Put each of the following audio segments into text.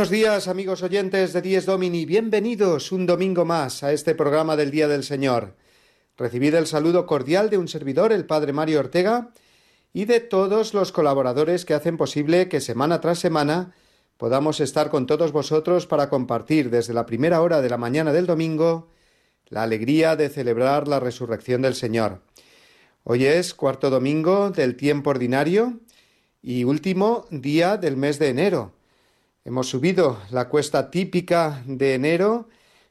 Buenos días amigos oyentes de Dies Domini, bienvenidos un domingo más a este programa del Día del Señor. Recibid el saludo cordial de un servidor, el Padre Mario Ortega, y de todos los colaboradores que hacen posible que semana tras semana podamos estar con todos vosotros para compartir desde la primera hora de la mañana del domingo la alegría de celebrar la resurrección del Señor. Hoy es cuarto domingo del tiempo ordinario y último día del mes de enero Hemos subido la cuesta típica de enero,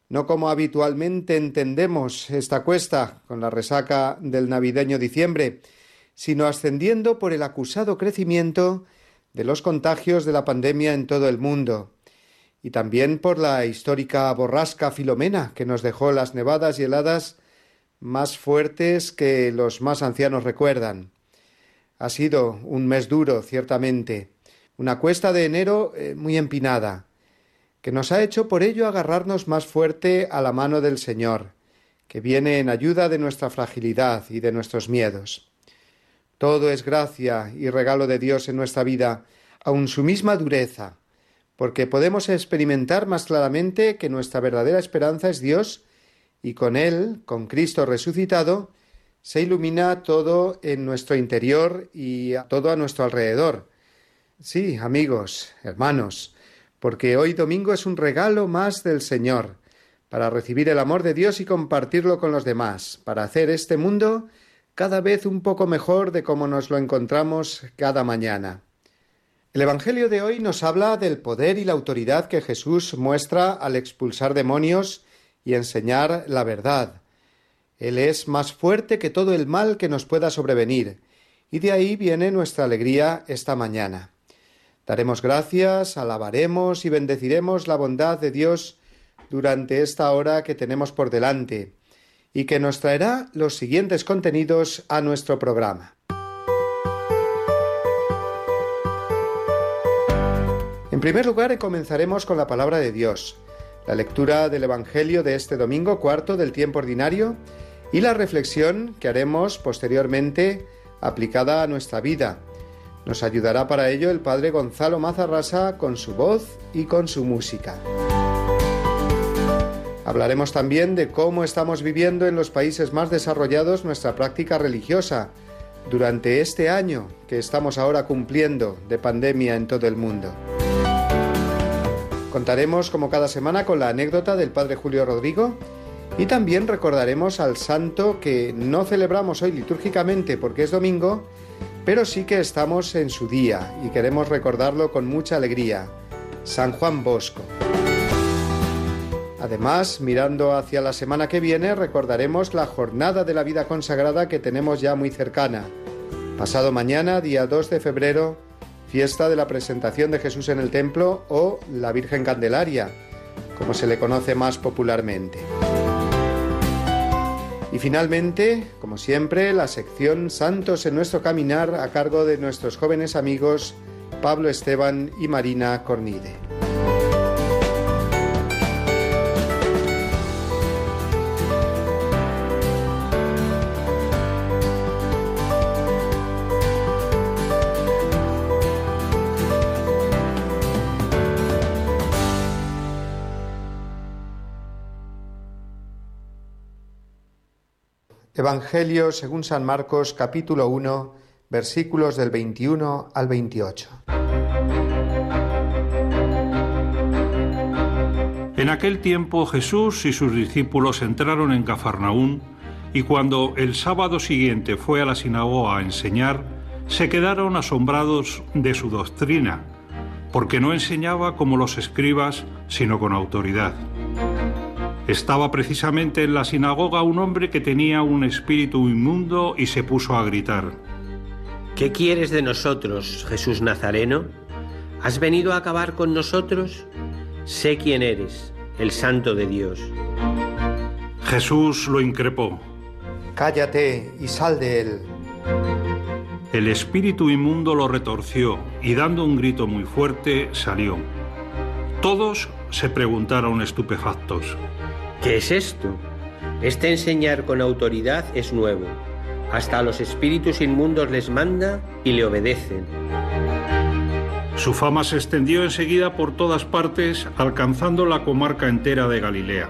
no como habitualmente entendemos esta cuesta con la resaca del navideño diciembre, sino ascendiendo por el acusado crecimiento de los contagios de la pandemia en todo el mundo, y también por la histórica borrasca Filomena, que nos dejó las nevadas y heladas más fuertes que los más ancianos recuerdan. Ha sido un mes duro, ciertamente, una cuesta de enero eh, muy empinada, que nos ha hecho por ello agarrarnos más fuerte a la mano del Señor, que viene en ayuda de nuestra fragilidad y de nuestros miedos. Todo es gracia y regalo de Dios en nuestra vida, aun su misma dureza, porque podemos experimentar más claramente que nuestra verdadera esperanza es Dios y con Él, con Cristo resucitado, se ilumina todo en nuestro interior y todo a nuestro alrededor, Sí, amigos, hermanos, porque hoy domingo es un regalo más del Señor, para recibir el amor de Dios y compartirlo con los demás, para hacer este mundo cada vez un poco mejor de como nos lo encontramos cada mañana. El Evangelio de hoy nos habla del poder y la autoridad que Jesús muestra al expulsar demonios y enseñar la verdad. Él es más fuerte que todo el mal que nos pueda sobrevenir, y de ahí viene nuestra alegría esta mañana. Daremos gracias, alabaremos y bendeciremos la bondad de Dios durante esta hora que tenemos por delante y que nos traerá los siguientes contenidos a nuestro programa. En primer lugar, comenzaremos con la palabra de Dios, la lectura del Evangelio de este domingo cuarto del tiempo ordinario y la reflexión que haremos posteriormente aplicada a nuestra vida, nos ayudará para ello el padre Gonzalo Mazarrasa con su voz y con su música. Hablaremos también de cómo estamos viviendo en los países más desarrollados nuestra práctica religiosa durante este año que estamos ahora cumpliendo de pandemia en todo el mundo. Contaremos como cada semana con la anécdota del Padre Julio Rodrigo y también recordaremos al santo que no celebramos hoy litúrgicamente porque es domingo, pero sí que estamos en su día y queremos recordarlo con mucha alegría, San Juan Bosco. Además, mirando hacia la semana que viene, recordaremos la jornada de la vida consagrada que tenemos ya muy cercana. Pasado mañana, día 2 de febrero, fiesta de la presentación de Jesús en el templo o la Virgen Candelaria, como se le conoce más popularmente. Y finalmente, como siempre, la sección Santos en nuestro caminar a cargo de nuestros jóvenes amigos Pablo Esteban y Marina Cornide. Evangelio según San Marcos capítulo 1 versículos del 21 al 28. En aquel tiempo Jesús y sus discípulos entraron en Cafarnaún y cuando el sábado siguiente fue a la sinagoga a enseñar, se quedaron asombrados de su doctrina, porque no enseñaba como los escribas, sino con autoridad Estaba precisamente en la sinagoga un hombre que tenía un espíritu inmundo y se puso a gritar. ¿Qué quieres de nosotros, Jesús Nazareno? ¿Has venido a acabar con nosotros? Sé quién eres, el Santo de Dios. Jesús lo increpó. Cállate y sal de él. El espíritu inmundo lo retorció y dando un grito muy fuerte salió. Todos se preguntaron estupefactos. ¿Qué es esto? Este enseñar con autoridad es nuevo. Hasta a los espíritus inmundos les manda y le obedecen. Su fama se extendió enseguida por todas partes, alcanzando la comarca entera de Galilea.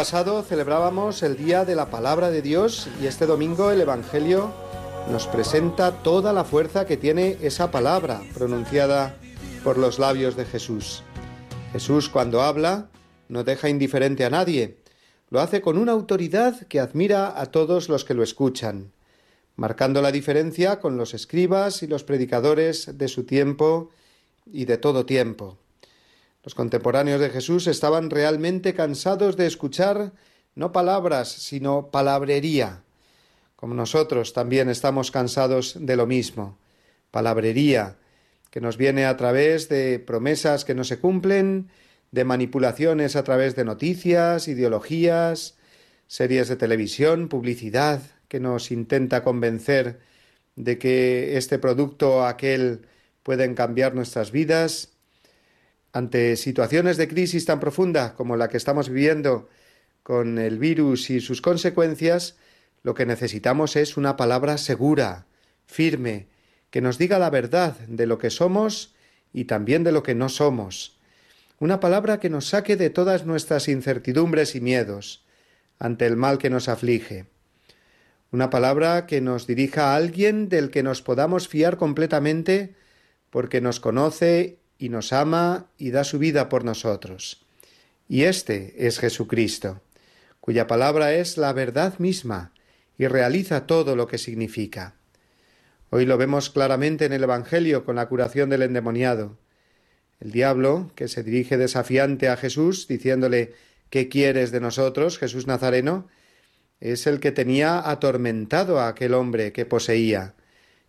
Pasado celebrábamos el Día de la Palabra de Dios y este domingo el Evangelio nos presenta toda la fuerza que tiene esa palabra pronunciada por los labios de Jesús. Jesús cuando habla no deja indiferente a nadie, lo hace con una autoridad que admira a todos los que lo escuchan, marcando la diferencia con los escribas y los predicadores de su tiempo y de todo tiempo. Los contemporáneos de Jesús estaban realmente cansados de escuchar no palabras, sino palabrería, como nosotros también estamos cansados de lo mismo, palabrería, que nos viene a través de promesas que no se cumplen, de manipulaciones a través de noticias, ideologías, series de televisión, publicidad, que nos intenta convencer de que este producto o aquel pueden cambiar nuestras vidas, ante situaciones de crisis tan profunda como la que estamos viviendo con el virus y sus consecuencias, lo que necesitamos es una palabra segura, firme, que nos diga la verdad de lo que somos y también de lo que no somos. Una palabra que nos saque de todas nuestras incertidumbres y miedos ante el mal que nos aflige. Una palabra que nos dirija a alguien del que nos podamos fiar completamente porque nos conoce y nos ama y da su vida por nosotros. Y este es Jesucristo, cuya palabra es la verdad misma y realiza todo lo que significa. Hoy lo vemos claramente en el Evangelio con la curación del endemoniado. El diablo, que se dirige desafiante a Jesús, diciéndole ¿Qué quieres de nosotros, Jesús Nazareno? es el que tenía atormentado a aquel hombre que poseía,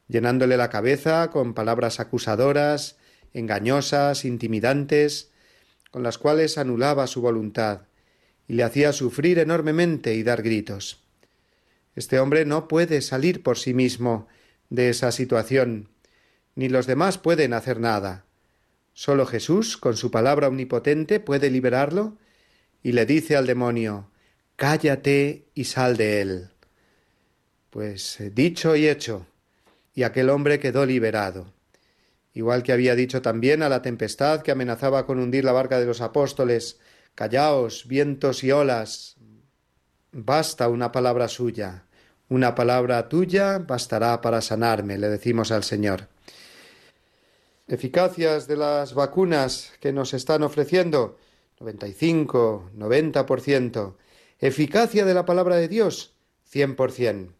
llenándole la cabeza con palabras acusadoras, engañosas, intimidantes, con las cuales anulaba su voluntad y le hacía sufrir enormemente y dar gritos. Este hombre no puede salir por sí mismo de esa situación, ni los demás pueden hacer nada. Solo Jesús, con su palabra omnipotente, puede liberarlo y le dice al demonio Cállate y sal de él. Pues eh, dicho y hecho, y aquel hombre quedó liberado. Igual que había dicho también a la tempestad que amenazaba con hundir la barca de los apóstoles Callaos, vientos y olas. Basta una palabra suya. Una palabra tuya bastará para sanarme, le decimos al Señor. Eficacias de las vacunas que nos están ofreciendo, 95, 90%. Eficacia de la palabra de Dios, 100%.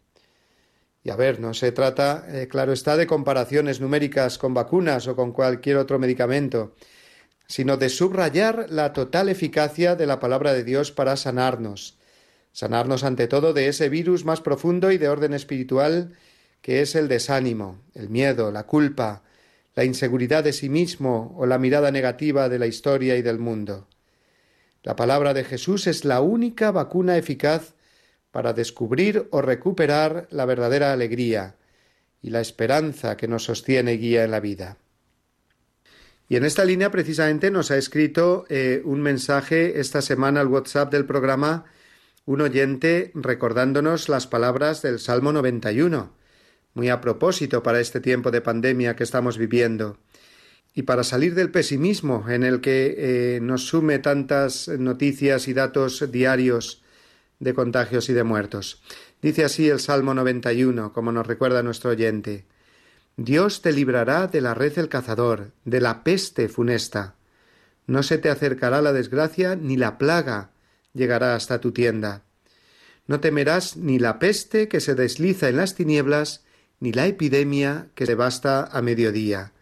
Y a ver, no se trata, eh, claro está, de comparaciones numéricas con vacunas o con cualquier otro medicamento, sino de subrayar la total eficacia de la palabra de Dios para sanarnos, sanarnos ante todo de ese virus más profundo y de orden espiritual que es el desánimo, el miedo, la culpa, la inseguridad de sí mismo o la mirada negativa de la historia y del mundo. La palabra de Jesús es la única vacuna eficaz para descubrir o recuperar la verdadera alegría y la esperanza que nos sostiene y guía en la vida. Y en esta línea precisamente nos ha escrito eh, un mensaje esta semana al WhatsApp del programa un oyente recordándonos las palabras del Salmo 91, muy a propósito para este tiempo de pandemia que estamos viviendo y para salir del pesimismo en el que eh, nos sume tantas noticias y datos diarios de contagios y de muertos. Dice así el Salmo 91, como nos recuerda nuestro oyente. Dios te librará de la red del cazador, de la peste funesta. No se te acercará la desgracia ni la plaga llegará hasta tu tienda. No temerás ni la peste que se desliza en las tinieblas, ni la epidemia que se basta a mediodía.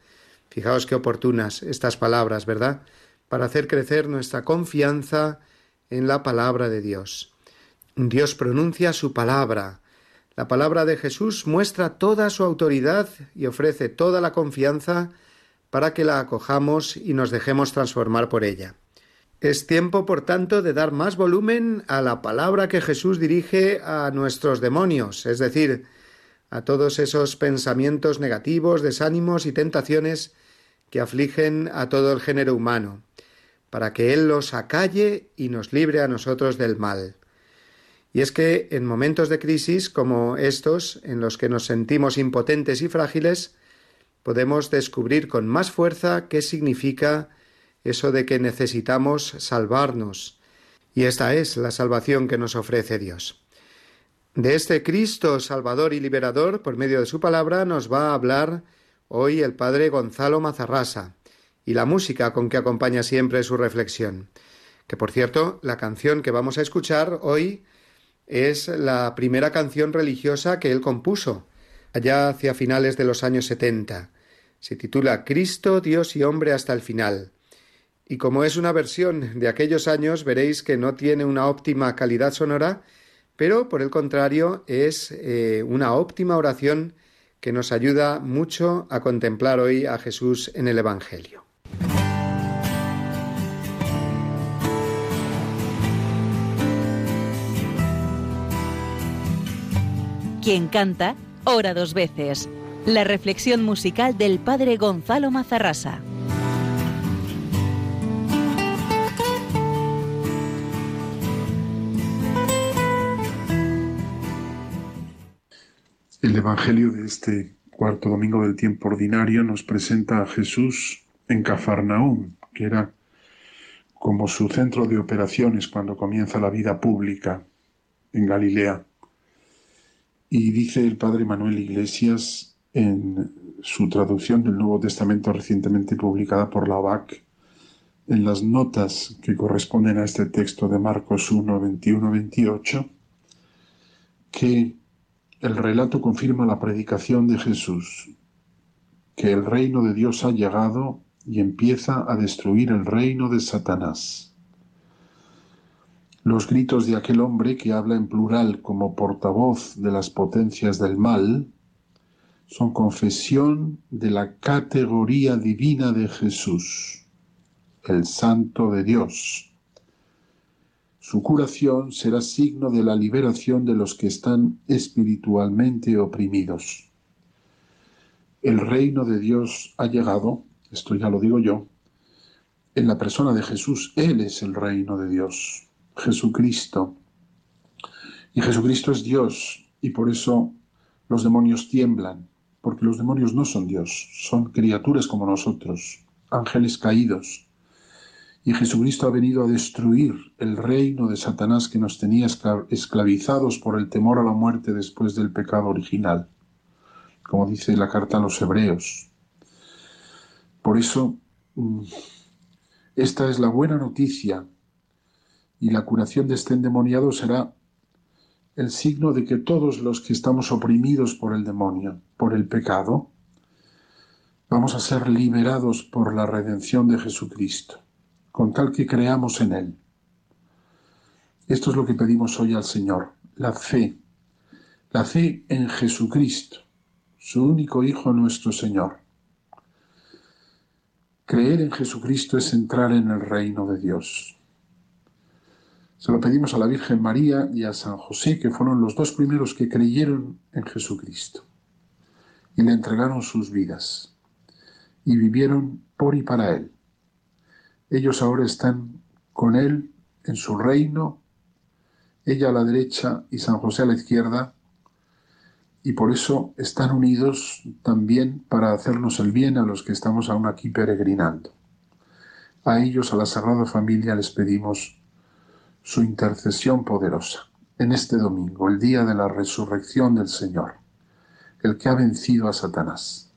Fijaos qué oportunas estas palabras, ¿verdad? Para hacer crecer nuestra confianza en la palabra de Dios. Dios pronuncia su palabra. La palabra de Jesús muestra toda su autoridad y ofrece toda la confianza para que la acojamos y nos dejemos transformar por ella. Es tiempo, por tanto, de dar más volumen a la palabra que Jesús dirige a nuestros demonios, es decir, a todos esos pensamientos negativos, desánimos y tentaciones que afligen a todo el género humano, para que Él los acalle y nos libre a nosotros del mal. Y es que en momentos de crisis como estos, en los que nos sentimos impotentes y frágiles, podemos descubrir con más fuerza qué significa eso de que necesitamos salvarnos. Y esta es la salvación que nos ofrece Dios. De este Cristo Salvador y Liberador, por medio de su palabra, nos va a hablar hoy el Padre Gonzalo Mazarrasa y la música con que acompaña siempre su reflexión. Que por cierto, la canción que vamos a escuchar hoy es la primera canción religiosa que él compuso, allá hacia finales de los años setenta. Se titula Cristo, Dios y hombre hasta el final. Y como es una versión de aquellos años, veréis que no tiene una óptima calidad sonora, pero por el contrario es eh, una óptima oración que nos ayuda mucho a contemplar hoy a Jesús en el Evangelio. Quien canta, ora dos veces. La reflexión musical del padre Gonzalo Mazarrasa. El Evangelio de este cuarto domingo del tiempo ordinario nos presenta a Jesús en Cafarnaúm, que era como su centro de operaciones cuando comienza la vida pública en Galilea. Y dice el padre Manuel Iglesias en su traducción del Nuevo Testamento recientemente publicada por la OAC, en las notas que corresponden a este texto de Marcos 1, 21, 28, que el relato confirma la predicación de Jesús, que el reino de Dios ha llegado y empieza a destruir el reino de Satanás. Los gritos de aquel hombre que habla en plural como portavoz de las potencias del mal son confesión de la categoría divina de Jesús, el Santo de Dios. Su curación será signo de la liberación de los que están espiritualmente oprimidos. El reino de Dios ha llegado, esto ya lo digo yo, en la persona de Jesús. Él es el reino de Dios, Jesucristo. Y Jesucristo es Dios y por eso los demonios tiemblan, porque los demonios no son Dios, son criaturas como nosotros, ángeles caídos. Y Jesucristo ha venido a destruir el reino de Satanás que nos tenía esclavizados por el temor a la muerte después del pecado original, como dice la carta a los hebreos. Por eso, mm, esta es la buena noticia y la curación de este endemoniado será el signo de que todos los que estamos oprimidos por el demonio, por el pecado, vamos a ser liberados por la redención de Jesucristo, con tal que creamos en Él. Esto es lo que pedimos hoy al Señor, la fe, la fe en Jesucristo, su único Hijo nuestro Señor. Creer en Jesucristo es entrar en el reino de Dios. Se lo pedimos a la Virgen María y a San José, que fueron los dos primeros que creyeron en Jesucristo y le entregaron sus vidas y vivieron por y para Él. Ellos ahora están con Él en su reino, ella a la derecha y San José a la izquierda, y por eso están unidos también para hacernos el bien a los que estamos aún aquí peregrinando. A ellos, a la Sagrada Familia, les pedimos su intercesión poderosa en este domingo, el día de la resurrección del Señor, el que ha vencido a Satanás.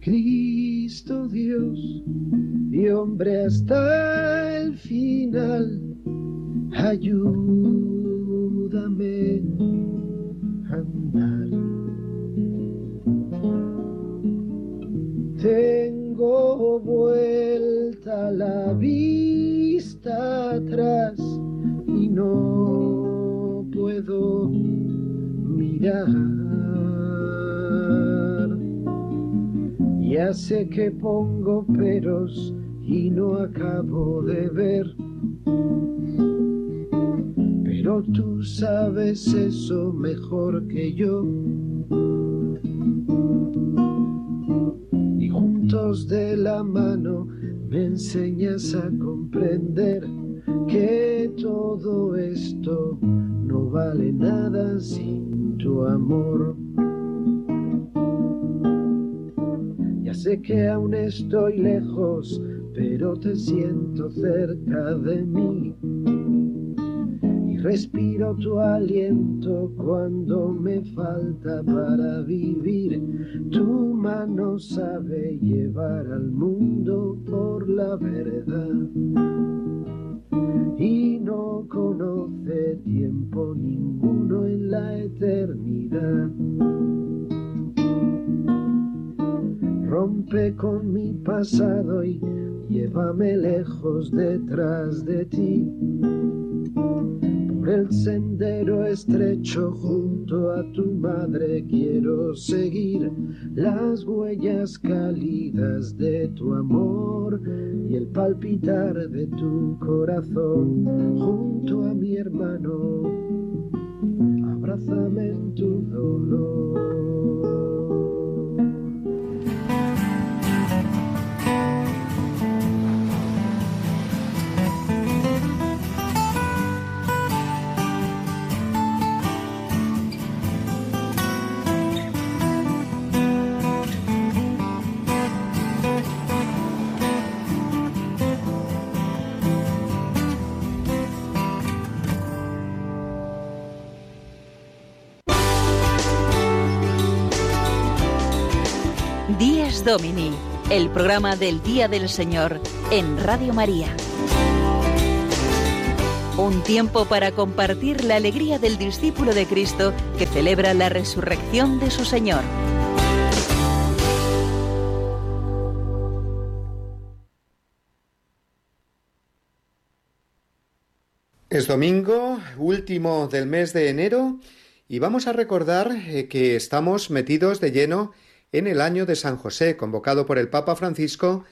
Cristo Dios y hombre hasta el final, ayúdame a andar Tengo vuelta la vista atrás y no puedo mirar. Ya sé que pongo peros y no acabo de ver. Pero tú sabes eso mejor que yo de la mano me enseñas a comprender que todo esto no vale nada sin tu amor. Ya sé que aún estoy lejos, pero te siento cerca de mí Respiro tu aliento cuando me falta para vivir. Tu mano sabe llevar al mundo por la verdad. Y no conoce tiempo ninguno en la eternidad. Rompe con mi pasado y llévame lejos detrás de ti el sendero estrecho junto a tu madre quiero seguir las huellas cálidas de tu amor y el palpitar de tu corazón junto a mi hermano. Abrázame en tu dolor. Domini, el programa del Día del Señor en Radio María. Un tiempo para compartir la alegría del discípulo de Cristo que celebra la resurrección de su Señor. Es domingo, último del mes de enero, y vamos a recordar eh, que estamos metidos de lleno en el año de San José, convocado por el Papa Francisco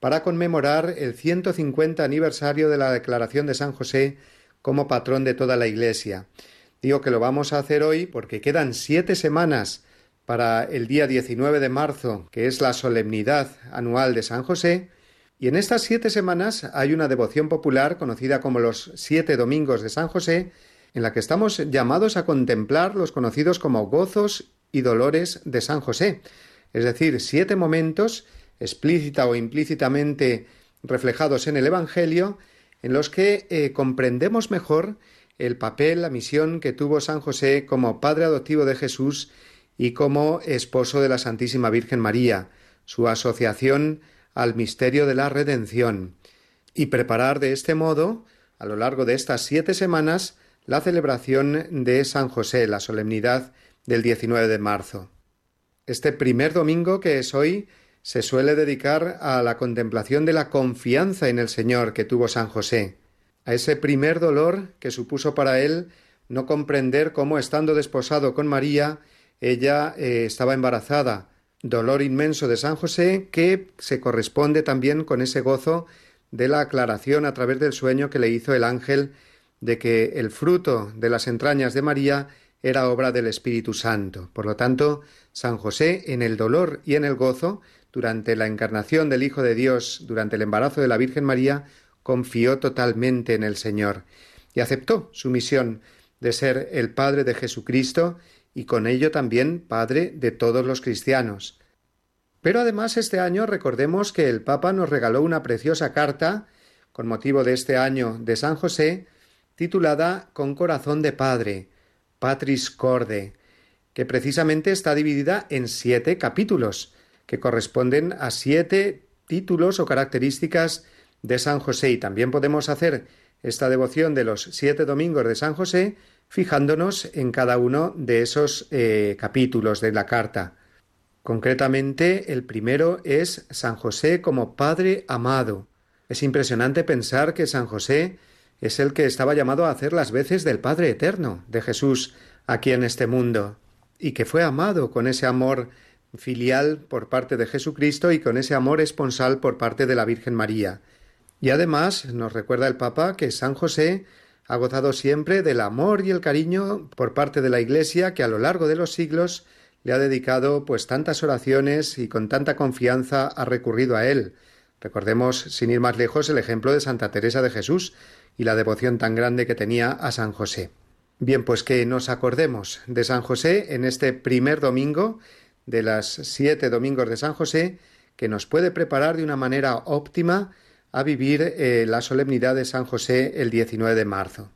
para conmemorar el 150 aniversario de la declaración de San José como patrón de toda la Iglesia. Digo que lo vamos a hacer hoy porque quedan siete semanas para el día 19 de marzo, que es la solemnidad anual de San José, y en estas siete semanas hay una devoción popular conocida como los siete domingos de San José, en la que estamos llamados a contemplar los conocidos como gozos y dolores de San José, es decir, siete momentos, explícita o implícitamente reflejados en el Evangelio, en los que eh, comprendemos mejor el papel, la misión que tuvo San José como padre adoptivo de Jesús y como esposo de la Santísima Virgen María, su asociación al misterio de la redención, y preparar de este modo, a lo largo de estas siete semanas, la celebración de San José, la solemnidad del 19 de marzo. Este primer domingo que es hoy se suele dedicar a la contemplación de la confianza en el Señor que tuvo San José, a ese primer dolor que supuso para él no comprender cómo, estando desposado con María, ella eh, estaba embarazada, dolor inmenso de San José que se corresponde también con ese gozo de la aclaración a través del sueño que le hizo el ángel de que el fruto de las entrañas de María era obra del Espíritu Santo. Por lo tanto, San José, en el dolor y en el gozo, durante la encarnación del Hijo de Dios, durante el embarazo de la Virgen María, confió totalmente en el Señor y aceptó su misión de ser el Padre de Jesucristo y con ello también Padre de todos los cristianos. Pero además este año recordemos que el Papa nos regaló una preciosa carta, con motivo de este año de San José, titulada Con corazón de Padre, Patris Corde, que precisamente está dividida en siete capítulos, que corresponden a siete títulos o características de San José y también podemos hacer esta devoción de los siete domingos de San José fijándonos en cada uno de esos eh, capítulos de la carta. Concretamente, el primero es San José como Padre amado. Es impresionante pensar que San José es el que estaba llamado a hacer las veces del Padre eterno de Jesús aquí en este mundo, y que fue amado con ese amor filial por parte de Jesucristo y con ese amor esponsal por parte de la Virgen María. Y además nos recuerda el Papa que San José ha gozado siempre del amor y el cariño por parte de la Iglesia que a lo largo de los siglos le ha dedicado pues tantas oraciones y con tanta confianza ha recurrido a él. Recordemos, sin ir más lejos, el ejemplo de Santa Teresa de Jesús y la devoción tan grande que tenía a San José. Bien, pues que nos acordemos de San José en este primer domingo de las siete domingos de San José, que nos puede preparar de una manera óptima a vivir eh, la solemnidad de San José el 19 de marzo.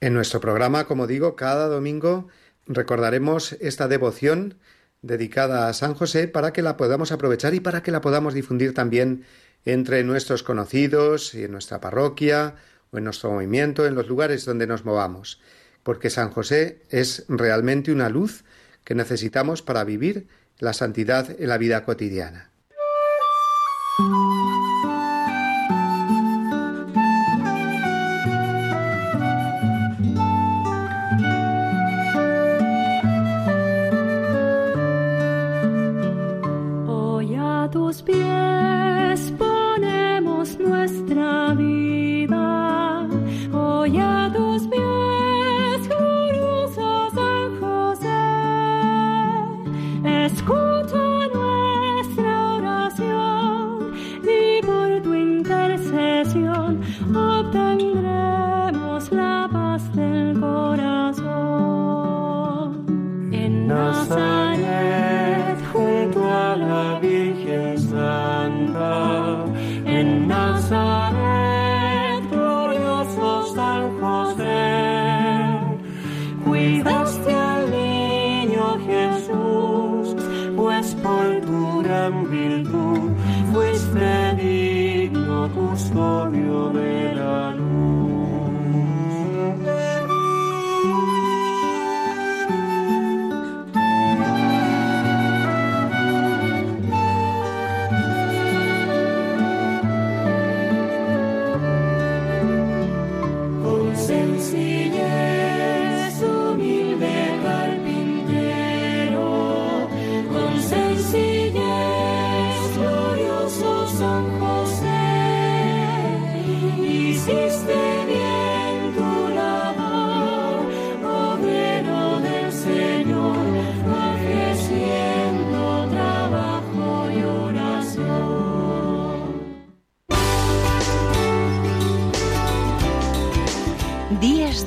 En nuestro programa, como digo, cada domingo recordaremos esta devoción dedicada a San José para que la podamos aprovechar y para que la podamos difundir también entre nuestros conocidos y en nuestra parroquia o en nuestro movimiento, en los lugares donde nos movamos, porque San José es realmente una luz que necesitamos para vivir la santidad en la vida cotidiana.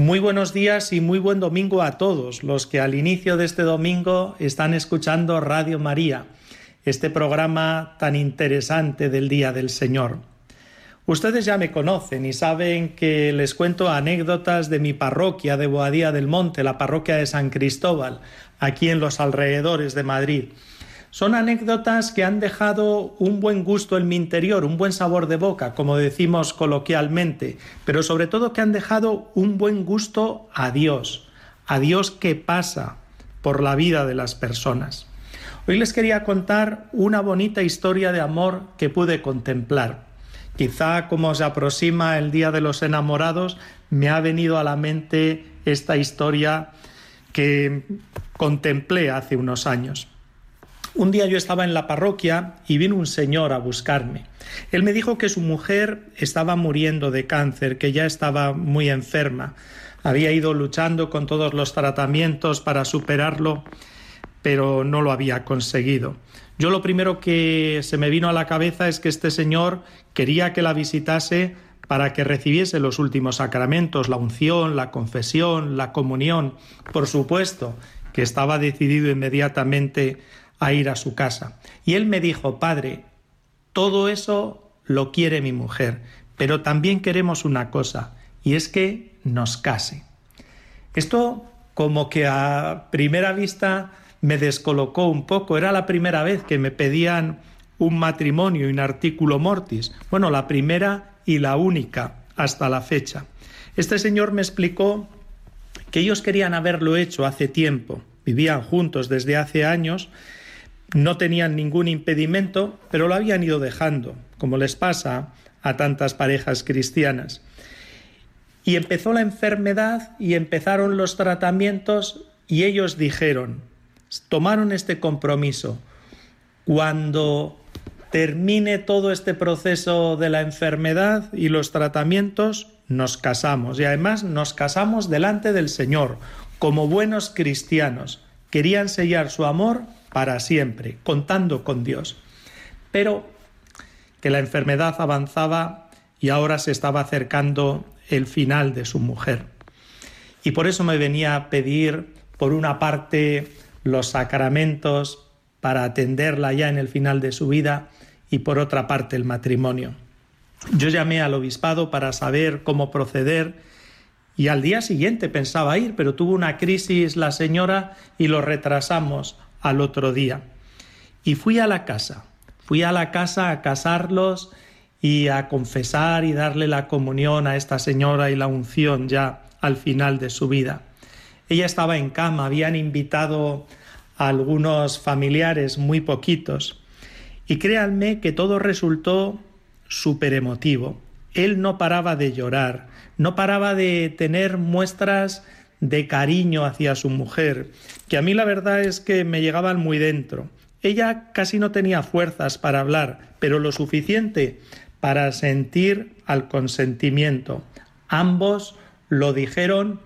Muy buenos días y muy buen domingo a todos los que al inicio de este domingo están escuchando Radio María, este programa tan interesante del Día del Señor. Ustedes ya me conocen y saben que les cuento anécdotas de mi parroquia de Boadía del Monte, la parroquia de San Cristóbal, aquí en los alrededores de Madrid. Son anécdotas que han dejado un buen gusto en mi interior, un buen sabor de boca, como decimos coloquialmente, pero sobre todo que han dejado un buen gusto a Dios, a Dios que pasa por la vida de las personas. Hoy les quería contar una bonita historia de amor que pude contemplar. Quizá como se aproxima el Día de los Enamorados, me ha venido a la mente esta historia que contemplé hace unos años. Un día yo estaba en la parroquia y vino un señor a buscarme. Él me dijo que su mujer estaba muriendo de cáncer, que ya estaba muy enferma. Había ido luchando con todos los tratamientos para superarlo, pero no lo había conseguido. Yo lo primero que se me vino a la cabeza es que este señor quería que la visitase para que recibiese los últimos sacramentos, la unción, la confesión, la comunión. Por supuesto que estaba decidido inmediatamente a ir a su casa. Y él me dijo, Padre, todo eso lo quiere mi mujer, pero también queremos una cosa, y es que nos case. Esto como que a primera vista me descolocó un poco. Era la primera vez que me pedían un matrimonio in articulo mortis. Bueno, la primera y la única hasta la fecha. Este señor me explicó que ellos querían haberlo hecho hace tiempo, vivían juntos desde hace años no tenían ningún impedimento, pero lo habían ido dejando, como les pasa a tantas parejas cristianas. Y empezó la enfermedad y empezaron los tratamientos y ellos dijeron, tomaron este compromiso, cuando termine todo este proceso de la enfermedad y los tratamientos, nos casamos. Y además nos casamos delante del Señor, como buenos cristianos. Querían sellar su amor para siempre, contando con Dios. Pero que la enfermedad avanzaba y ahora se estaba acercando el final de su mujer. Y por eso me venía a pedir, por una parte, los sacramentos para atenderla ya en el final de su vida y por otra parte el matrimonio. Yo llamé al obispado para saber cómo proceder y al día siguiente pensaba ir, pero tuvo una crisis la señora y lo retrasamos al otro día. Y fui a la casa, fui a la casa a casarlos y a confesar y darle la comunión a esta señora y la unción ya al final de su vida. Ella estaba en cama, habían invitado a algunos familiares, muy poquitos, y créanme que todo resultó súper emotivo. Él no paraba de llorar, no paraba de tener muestras de cariño hacia su mujer, que a mí la verdad es que me llegaban muy dentro. Ella casi no tenía fuerzas para hablar, pero lo suficiente para sentir al consentimiento. Ambos lo dijeron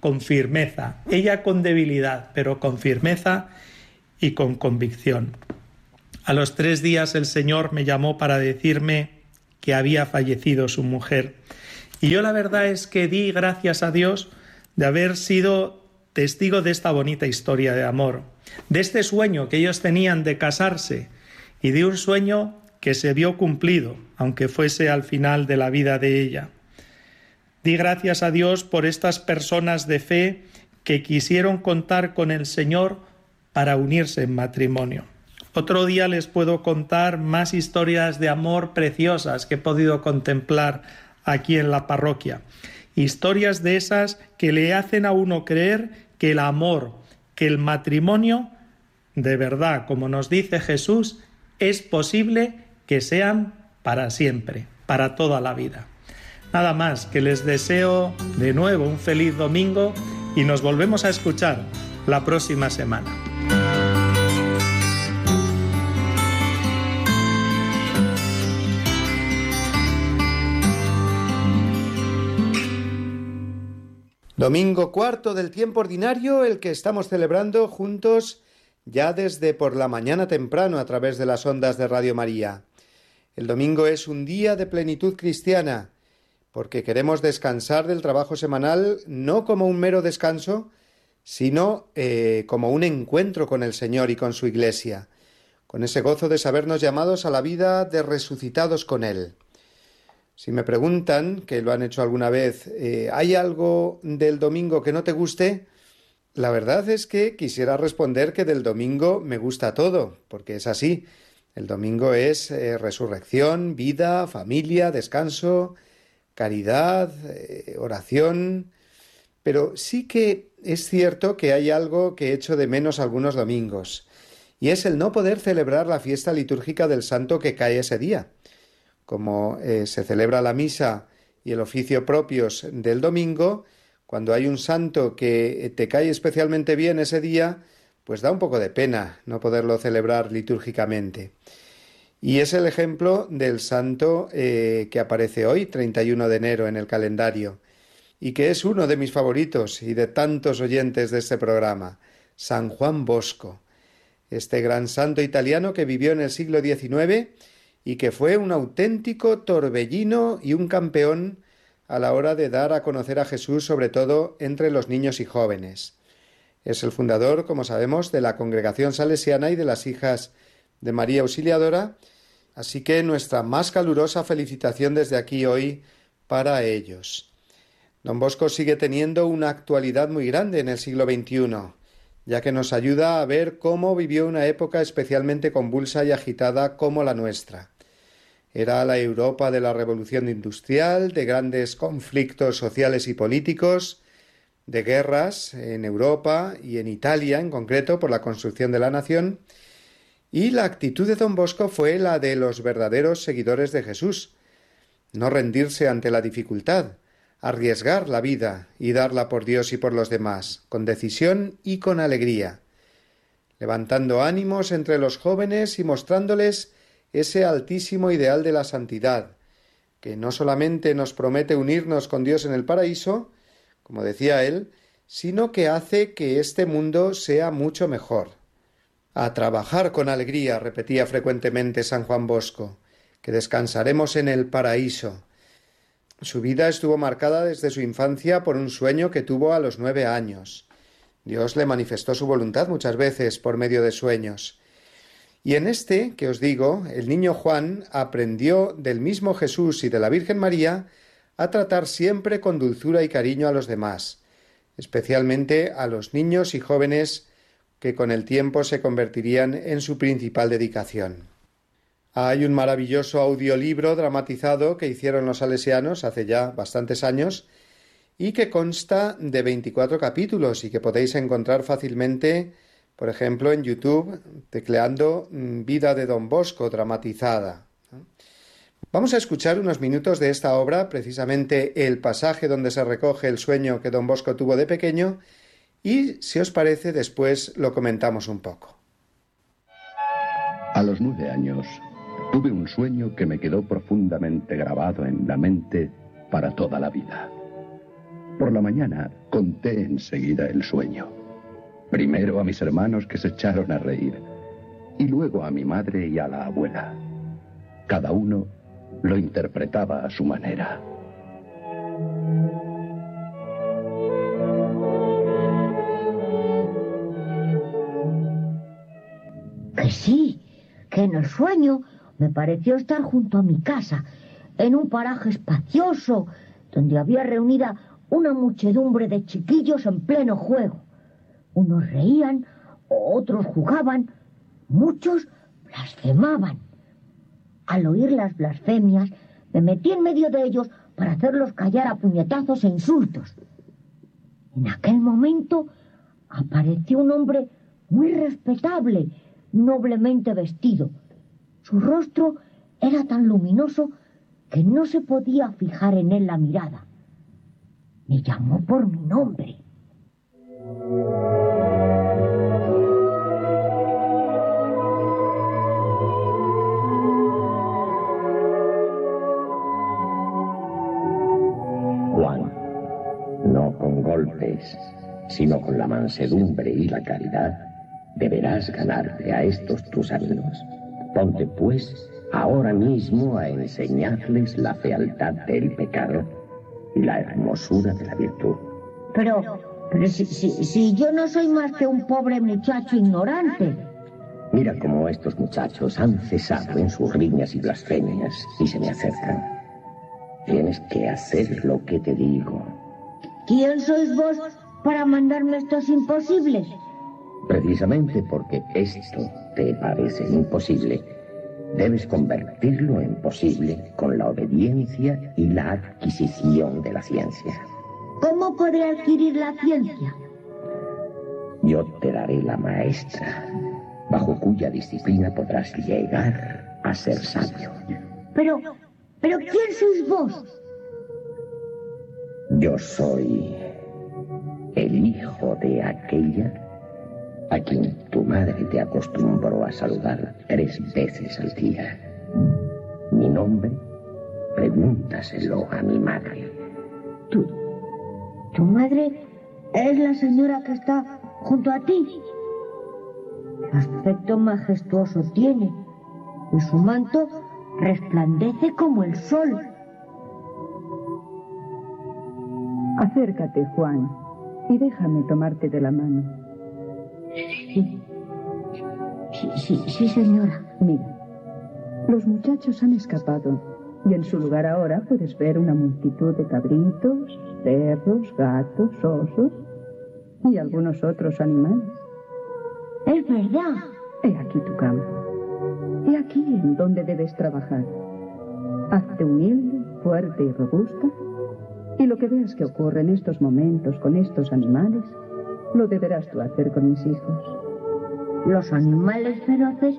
con firmeza, ella con debilidad, pero con firmeza y con convicción. A los tres días el Señor me llamó para decirme que había fallecido su mujer. Y yo la verdad es que di gracias a Dios de haber sido testigo de esta bonita historia de amor, de este sueño que ellos tenían de casarse y de un sueño que se vio cumplido, aunque fuese al final de la vida de ella. Di gracias a Dios por estas personas de fe que quisieron contar con el Señor para unirse en matrimonio. Otro día les puedo contar más historias de amor preciosas que he podido contemplar aquí en la parroquia historias de esas que le hacen a uno creer que el amor, que el matrimonio, de verdad, como nos dice Jesús, es posible que sean para siempre, para toda la vida. Nada más, que les deseo de nuevo un feliz domingo y nos volvemos a escuchar la próxima semana. Domingo cuarto del tiempo ordinario, el que estamos celebrando juntos ya desde por la mañana temprano a través de las ondas de Radio María. El domingo es un día de plenitud cristiana, porque queremos descansar del trabajo semanal no como un mero descanso, sino eh, como un encuentro con el Señor y con su Iglesia, con ese gozo de sabernos llamados a la vida de resucitados con Él. Si me preguntan, que lo han hecho alguna vez, eh, ¿hay algo del domingo que no te guste? La verdad es que quisiera responder que del domingo me gusta todo, porque es así. El domingo es eh, resurrección, vida, familia, descanso, caridad, eh, oración. Pero sí que es cierto que hay algo que echo de menos algunos domingos, y es el no poder celebrar la fiesta litúrgica del santo que cae ese día como eh, se celebra la misa y el oficio propios del domingo, cuando hay un santo que te cae especialmente bien ese día, pues da un poco de pena no poderlo celebrar litúrgicamente. Y es el ejemplo del santo eh, que aparece hoy, 31 de enero, en el calendario, y que es uno de mis favoritos y de tantos oyentes de este programa, San Juan Bosco, este gran santo italiano que vivió en el siglo XIX y que fue un auténtico torbellino y un campeón a la hora de dar a conocer a Jesús sobre todo entre los niños y jóvenes. Es el fundador, como sabemos, de la congregación salesiana y de las hijas de María Auxiliadora, así que nuestra más calurosa felicitación desde aquí hoy para ellos. Don Bosco sigue teniendo una actualidad muy grande en el siglo XXI, ya que nos ayuda a ver cómo vivió una época especialmente convulsa y agitada como la nuestra. Era la Europa de la revolución industrial, de grandes conflictos sociales y políticos, de guerras en Europa y en Italia en concreto por la construcción de la nación, y la actitud de don Bosco fue la de los verdaderos seguidores de Jesús, no rendirse ante la dificultad, arriesgar la vida y darla por Dios y por los demás, con decisión y con alegría, levantando ánimos entre los jóvenes y mostrándoles ese altísimo ideal de la santidad, que no solamente nos promete unirnos con Dios en el paraíso, como decía él, sino que hace que este mundo sea mucho mejor. A trabajar con alegría, repetía frecuentemente San Juan Bosco, que descansaremos en el paraíso. Su vida estuvo marcada desde su infancia por un sueño que tuvo a los nueve años. Dios le manifestó su voluntad muchas veces por medio de sueños, y en este, que os digo, el niño Juan aprendió del mismo Jesús y de la Virgen María a tratar siempre con dulzura y cariño a los demás, especialmente a los niños y jóvenes que con el tiempo se convertirían en su principal dedicación. Hay un maravilloso audiolibro dramatizado que hicieron los salesianos hace ya bastantes años y que consta de veinticuatro capítulos y que podéis encontrar fácilmente por ejemplo, en YouTube, tecleando mm, Vida de Don Bosco dramatizada. Vamos a escuchar unos minutos de esta obra, precisamente el pasaje donde se recoge el sueño que Don Bosco tuvo de pequeño, y si os parece, después lo comentamos un poco. A los nueve años tuve un sueño que me quedó profundamente grabado en la mente para toda la vida. Por la mañana conté enseguida el sueño. Primero a mis hermanos que se echaron a reír y luego a mi madre y a la abuela. Cada uno lo interpretaba a su manera. Que sí, que en el sueño me pareció estar junto a mi casa, en un paraje espacioso, donde había reunida una muchedumbre de chiquillos en pleno juego. Unos reían, otros jugaban, muchos blasfemaban. Al oír las blasfemias, me metí en medio de ellos para hacerlos callar a puñetazos e insultos. En aquel momento apareció un hombre muy respetable, noblemente vestido. Su rostro era tan luminoso que no se podía fijar en él la mirada. Me llamó por mi nombre. Sino con la mansedumbre y la caridad, deberás ganarte a estos tus amigos. Ponte pues ahora mismo a enseñarles la fealdad del pecado y la hermosura de la virtud. Pero, pero si, si, si yo no soy más que un pobre muchacho ignorante. Mira cómo estos muchachos han cesado en sus riñas y blasfemias y se me acercan. Tienes que hacer lo que te digo. ¿Quién sois vos para mandarme estos imposibles? Precisamente porque esto te parece imposible, debes convertirlo en posible con la obediencia y la adquisición de la ciencia. ¿Cómo podré adquirir la ciencia? Yo te daré la maestra, bajo cuya disciplina podrás llegar a ser sabio. Pero, pero ¿quién sois vos? Yo soy el hijo de aquella a quien tu madre te acostumbró a saludar tres veces al día. Mi nombre, pregúntaselo a mi madre. ¿Tu, tu madre es la señora que está junto a ti? ¿Qué aspecto majestuoso tiene? Y su manto resplandece como el sol. Acércate, Juan, y déjame tomarte de la mano. Sí. Sí, sí, sí, señora. Mira, los muchachos han escapado y en su lugar ahora puedes ver una multitud de cabritos, perros, gatos, osos y algunos otros animales. Es verdad. He aquí tu cama. He aquí en donde debes trabajar. Hazte humilde, fuerte y robusta. Y lo que veas que ocurre en estos momentos con estos animales, lo deberás tú hacer con mis hijos. Los animales feroces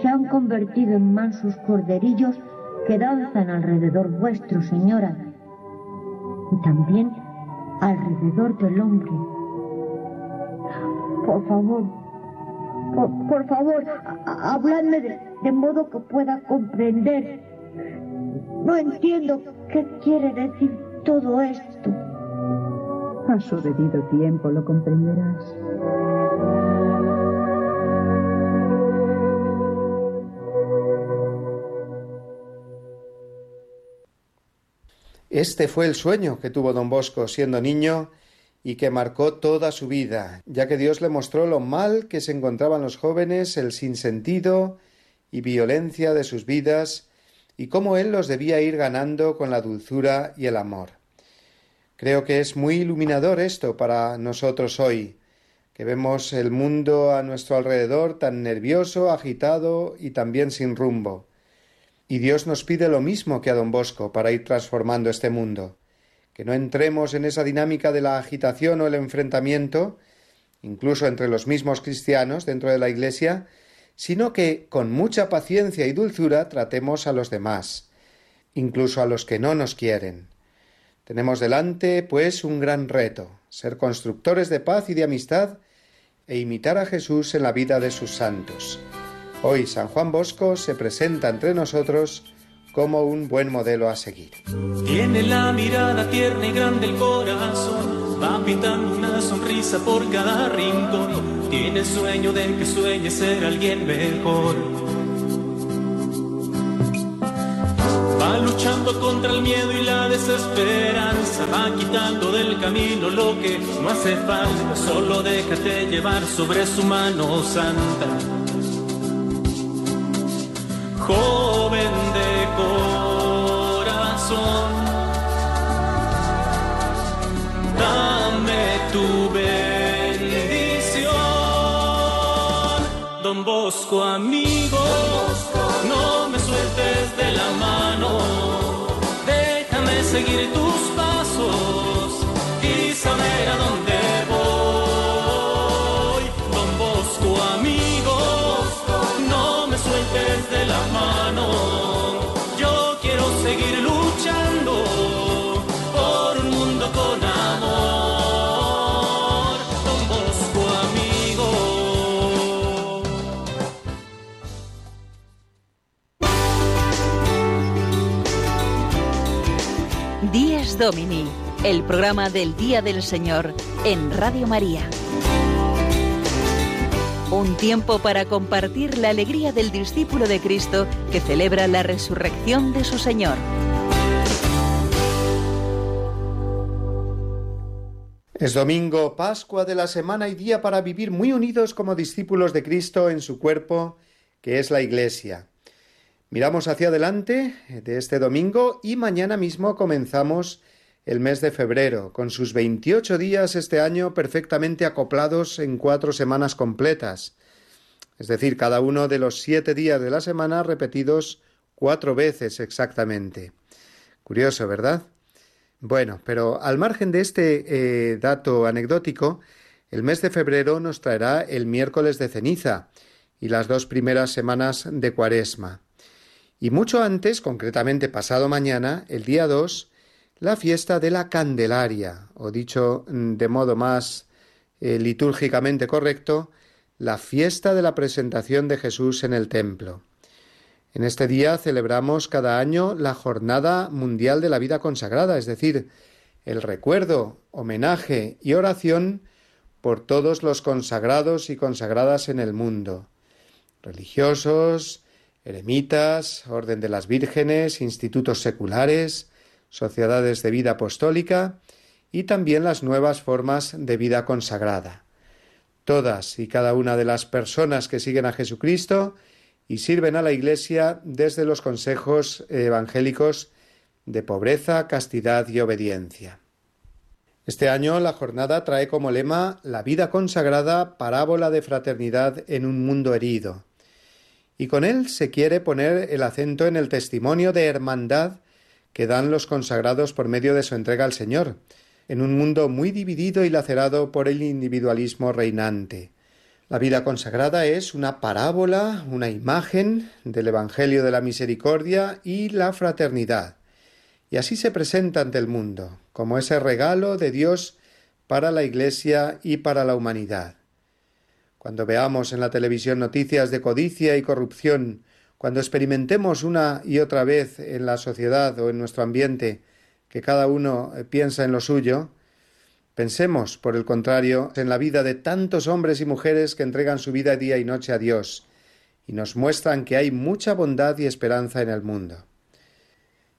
se han convertido en mansos corderillos que danzan alrededor vuestro, señora, y también alrededor del hombre. Por favor, por, por favor, a- habladme de, de modo que pueda comprender. No entiendo qué quiere decir todo esto. A su debido tiempo lo comprenderás. Este fue el sueño que tuvo don Bosco siendo niño y que marcó toda su vida, ya que Dios le mostró lo mal que se encontraban los jóvenes, el sinsentido y violencia de sus vidas, y cómo él los debía ir ganando con la dulzura y el amor. Creo que es muy iluminador esto para nosotros hoy, que vemos el mundo a nuestro alrededor tan nervioso, agitado y también sin rumbo. Y Dios nos pide lo mismo que a don Bosco para ir transformando este mundo, que no entremos en esa dinámica de la agitación o el enfrentamiento, incluso entre los mismos cristianos dentro de la Iglesia, sino que con mucha paciencia y dulzura tratemos a los demás, incluso a los que no nos quieren. Tenemos delante, pues, un gran reto, ser constructores de paz y de amistad e imitar a Jesús en la vida de sus santos. Hoy San Juan Bosco se presenta entre nosotros como un buen modelo a seguir. Tiene la mirada tierna y grande el corazón, va pintando una sonrisa por cada rincón. Tiene sueño de que sueñe ser alguien mejor. Va luchando contra el miedo y la desesperanza, va quitando del camino lo que no hace falta, solo déjate llevar sobre su mano santa. Joven de corazón, El programa del Día del Señor en Radio María. Un tiempo para compartir la alegría del discípulo de Cristo que celebra la resurrección de su Señor. Es domingo, Pascua de la semana y día para vivir muy unidos como discípulos de Cristo en su cuerpo, que es la Iglesia. Miramos hacia adelante de este domingo y mañana mismo comenzamos el mes de febrero, con sus 28 días este año perfectamente acoplados en cuatro semanas completas, es decir, cada uno de los siete días de la semana repetidos cuatro veces exactamente. Curioso, ¿verdad? Bueno, pero al margen de este eh, dato anecdótico, el mes de febrero nos traerá el miércoles de ceniza y las dos primeras semanas de cuaresma. Y mucho antes, concretamente pasado mañana, el día 2, la fiesta de la Candelaria, o dicho mm, de modo más eh, litúrgicamente correcto, la fiesta de la presentación de Jesús en el templo. En este día celebramos cada año la Jornada Mundial de la Vida Consagrada, es decir, el recuerdo, homenaje y oración por todos los consagrados y consagradas en el mundo, religiosos, eremitas, orden de las vírgenes, institutos seculares, sociedades de vida apostólica y también las nuevas formas de vida consagrada. Todas y cada una de las personas que siguen a Jesucristo y sirven a la Iglesia desde los consejos evangélicos de pobreza, castidad y obediencia. Este año la jornada trae como lema La vida consagrada, parábola de fraternidad en un mundo herido y con él se quiere poner el acento en el testimonio de hermandad que dan los consagrados por medio de su entrega al Señor, en un mundo muy dividido y lacerado por el individualismo reinante. La vida consagrada es una parábola, una imagen del Evangelio de la Misericordia y la fraternidad, y así se presenta ante el mundo, como ese regalo de Dios para la Iglesia y para la humanidad. Cuando veamos en la televisión noticias de codicia y corrupción, cuando experimentemos una y otra vez en la sociedad o en nuestro ambiente que cada uno eh, piensa en lo suyo, pensemos, por el contrario, en la vida de tantos hombres y mujeres que entregan su vida día y noche a Dios y nos muestran que hay mucha bondad y esperanza en el mundo.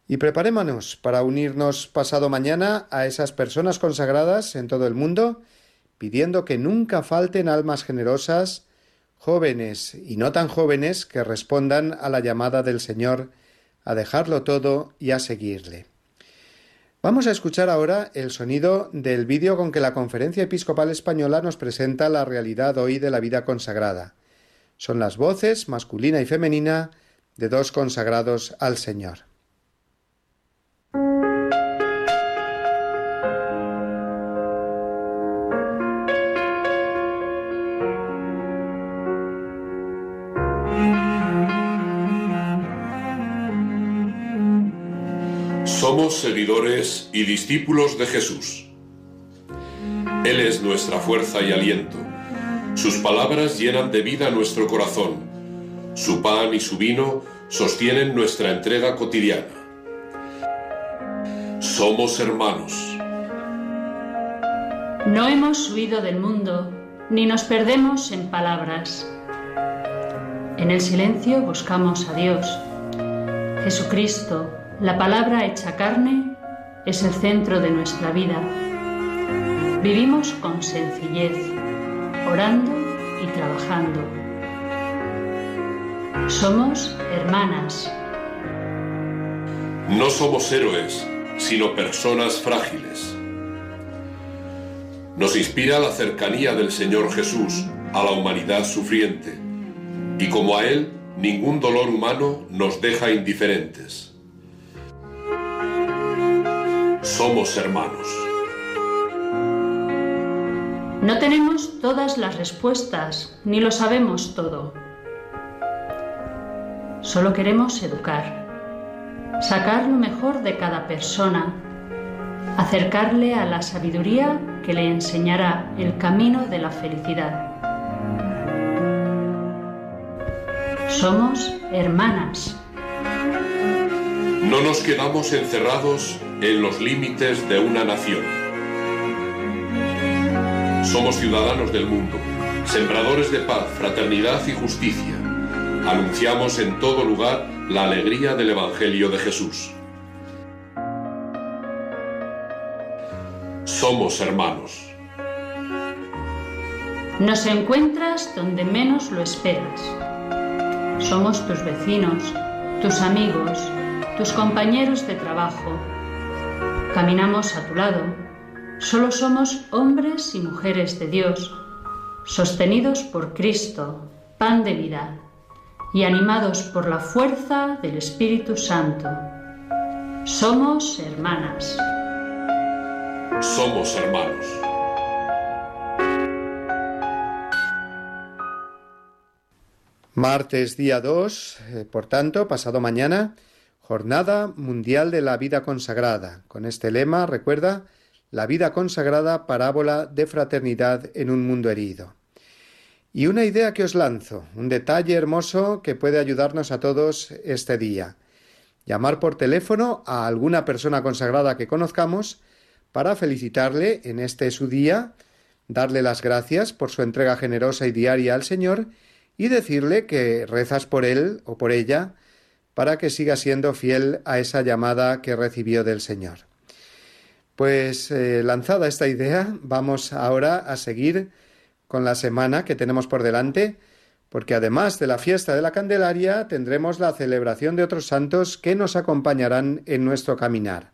Y preparémonos para unirnos pasado mañana a esas personas consagradas en todo el mundo pidiendo que nunca falten almas generosas, jóvenes y no tan jóvenes, que respondan a la llamada del Señor a dejarlo todo y a seguirle. Vamos a escuchar ahora el sonido del vídeo con que la Conferencia Episcopal Española nos presenta la realidad hoy de la vida consagrada. Son las voces, masculina y femenina, de dos consagrados al Señor. Somos seguidores y discípulos de Jesús. Él es nuestra fuerza y aliento. Sus palabras llenan de vida nuestro corazón. Su pan y su vino sostienen nuestra entrega cotidiana. Somos hermanos. No hemos huido del mundo, ni nos perdemos en palabras. En el silencio buscamos a Dios. Jesucristo, la palabra hecha carne es el centro de nuestra vida. Vivimos con sencillez, orando y trabajando. Somos hermanas. No somos héroes, sino personas frágiles. Nos inspira la cercanía del Señor Jesús a la humanidad sufriente, y como a Él, ningún dolor humano nos deja indiferentes. Somos hermanos. No tenemos todas las respuestas, ni lo sabemos todo. Solo queremos educar, sacar lo mejor de cada persona, acercarle a la sabiduría que le enseñará el camino de la felicidad. Somos hermanas. No nos quedamos encerrados en los límites de una nación. Somos ciudadanos del mundo, sembradores de paz, fraternidad y justicia. Anunciamos en todo lugar la alegría del Evangelio de Jesús. Somos hermanos. Nos encuentras donde menos lo esperas. Somos tus vecinos, tus amigos, tus compañeros de trabajo. Caminamos a tu lado. Solo somos hombres y mujeres de Dios, sostenidos por Cristo, pan de vida, y animados por la fuerza del Espíritu Santo. Somos hermanas. Somos hermanos. Martes día 2, eh, por tanto, pasado mañana, Jornada Mundial de la Vida Consagrada. Con este lema, recuerda, la vida consagrada, parábola de fraternidad en un mundo herido. Y una idea que os lanzo, un detalle hermoso que puede ayudarnos a todos este día. Llamar por teléfono a alguna persona consagrada que conozcamos para felicitarle en este su día, darle las gracias por su entrega generosa y diaria al Señor y decirle que rezas por él o por ella para que siga siendo fiel a esa llamada que recibió del Señor. Pues eh, lanzada esta idea, vamos ahora a seguir con la semana que tenemos por delante, porque además de la fiesta de la Candelaria tendremos la celebración de otros santos que nos acompañarán en nuestro caminar.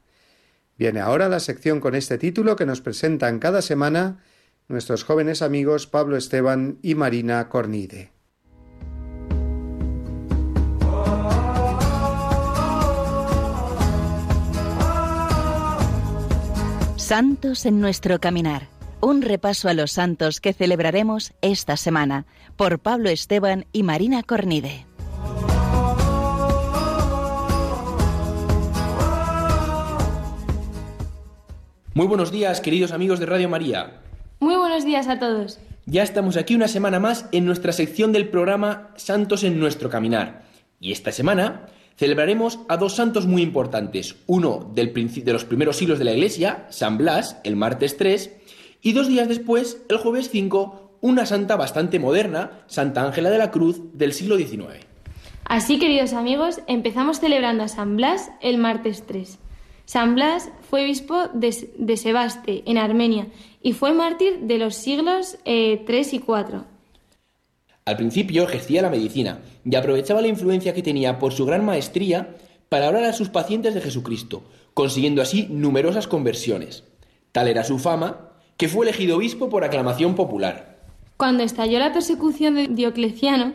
Viene ahora la sección con este título que nos presentan cada semana nuestros jóvenes amigos Pablo Esteban y Marina Cornide. Santos en nuestro caminar. Un repaso a los santos que celebraremos esta semana por Pablo Esteban y Marina Cornide. Muy buenos días, queridos amigos de Radio María. Muy buenos días a todos. Ya estamos aquí una semana más en nuestra sección del programa Santos en nuestro caminar. Y esta semana celebraremos a dos santos muy importantes. Uno de los primeros siglos de la Iglesia, San Blas, el martes 3, y dos días después, el jueves 5, una santa bastante moderna, Santa Ángela de la Cruz, del siglo XIX. Así, queridos amigos, empezamos celebrando a San Blas el martes 3. San Blas fue obispo de, Sebaste, en Armenia, y fue mártir de los siglos 3 eh, y 4. Al principio ejercía la medicina y aprovechaba la influencia que tenía por su gran maestría para hablar a sus pacientes de Jesucristo, consiguiendo así numerosas conversiones. Tal era su fama que fue elegido obispo por aclamación popular. Cuando estalló la persecución de Diocleciano,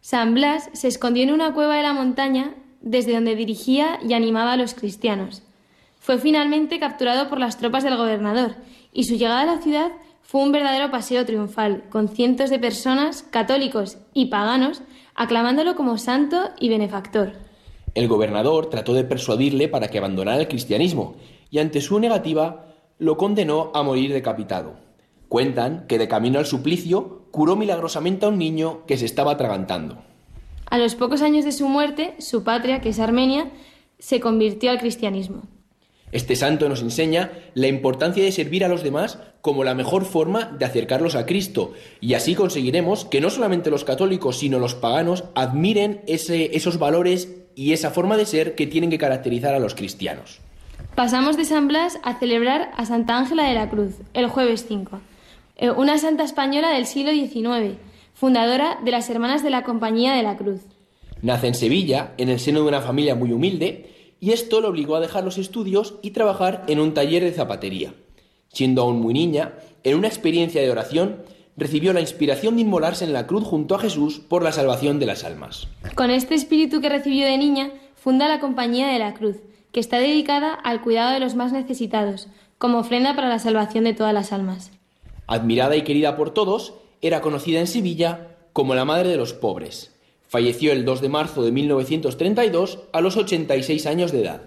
San Blas se escondió en una cueva de la montaña desde donde dirigía y animaba a los cristianos. Fue finalmente capturado por las tropas del gobernador y su llegada a la ciudad fue un verdadero paseo triunfal, con cientos de personas, católicos y paganos, aclamándolo como santo y benefactor. El gobernador trató de persuadirle para que abandonara el cristianismo, y ante su negativa lo condenó a morir decapitado. Cuentan que de camino al suplicio curó milagrosamente a un niño que se estaba atragantando. A los pocos años de su muerte, su patria, que es Armenia, se convirtió al cristianismo. Este santo nos enseña la importancia de servir a los demás como la mejor forma de acercarlos a Cristo, y así conseguiremos que no solamente los católicos, sino los paganos admiren esos valores y esa forma de ser que tienen que caracterizar a los cristianos. Pasamos de San Blas a celebrar a Santa Ángela de la Cruz, el jueves 5, eh, una santa española del siglo XIX, fundadora de las Hermanas de la Compañía de la Cruz. Nace en Sevilla, en el seno de una familia muy humilde, y esto lo obligó a dejar los estudios y trabajar en un taller de zapatería. Siendo aún muy niña, en una experiencia de oración, recibió la inspiración de inmolarse en la cruz junto a Jesús por la salvación de las almas. Con este espíritu que recibió de niña, funda la Compañía de la Cruz, que está dedicada al cuidado de los más necesitados, como ofrenda para la salvación de todas las almas. Admirada y querida por todos, era conocida en Sevilla como la Madre de los Pobres. Falleció el 2 de marzo de 1932 a los 86 años de edad.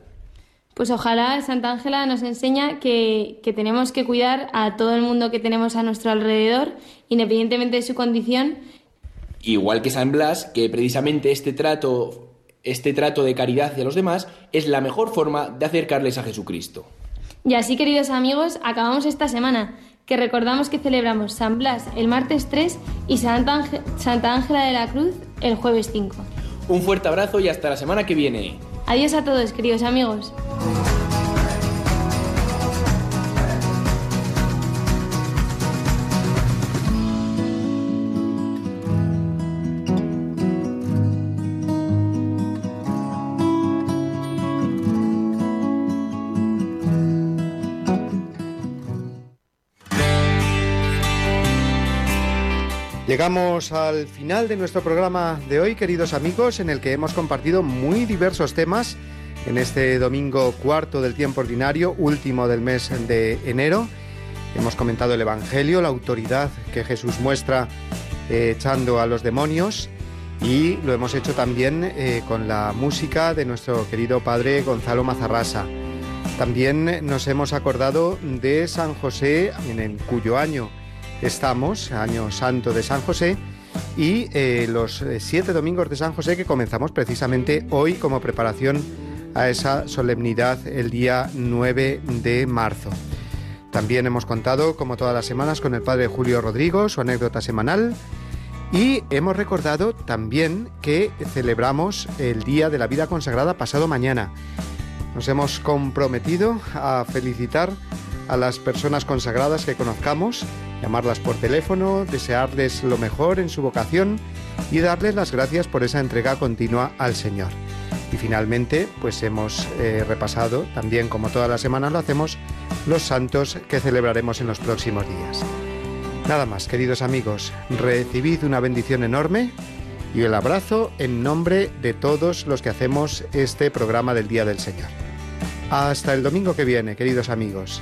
Pues ojalá Santa Ángela nos enseña que, que, tenemos que cuidar a todo el mundo que tenemos a nuestro alrededor, independientemente de su condición. Igual que San Blas, que precisamente este trato Este trato de caridad hacia los demás es la mejor forma de acercarles a Jesucristo. Y así, queridos amigos, acabamos esta semana, que recordamos que celebramos San Blas el martes 3 y Santa Ángela de la Cruz el jueves 5. Un fuerte abrazo y hasta la semana que viene. Adiós a todos, queridos amigos. Llegamos al final de nuestro programa de hoy, queridos amigos, en el que hemos compartido muy diversos temas en este domingo cuarto del tiempo ordinario, último del mes de enero. Hemos comentado el Evangelio, la autoridad que Jesús muestra eh, echando a los demonios y lo hemos hecho también eh, con la música de nuestro querido padre Gonzalo Mazarrasa. También nos hemos acordado de San José, en el cuyo año estamos, año santo de San José, y eh, los eh, siete domingos de San José que comenzamos precisamente hoy como preparación a esa solemnidad el día 9 de marzo. También hemos contado, como todas las semanas, con el padre Julio Rodrigo, su anécdota semanal. Y hemos recordado también que celebramos el Día de la Vida Consagrada pasado mañana. Nos hemos comprometido a felicitar a las personas consagradas que conozcamos llamarlas por teléfono, desearles lo mejor en su vocación y darles las gracias por esa entrega continua al Señor. Y finalmente, pues hemos eh, repasado, también como todas las semanas lo hacemos, los santos que celebraremos en los próximos días. Nada más, queridos amigos, recibid una bendición enorme y el abrazo en nombre de todos los que hacemos este programa del Día del Señor. Hasta el domingo que viene, queridos amigos.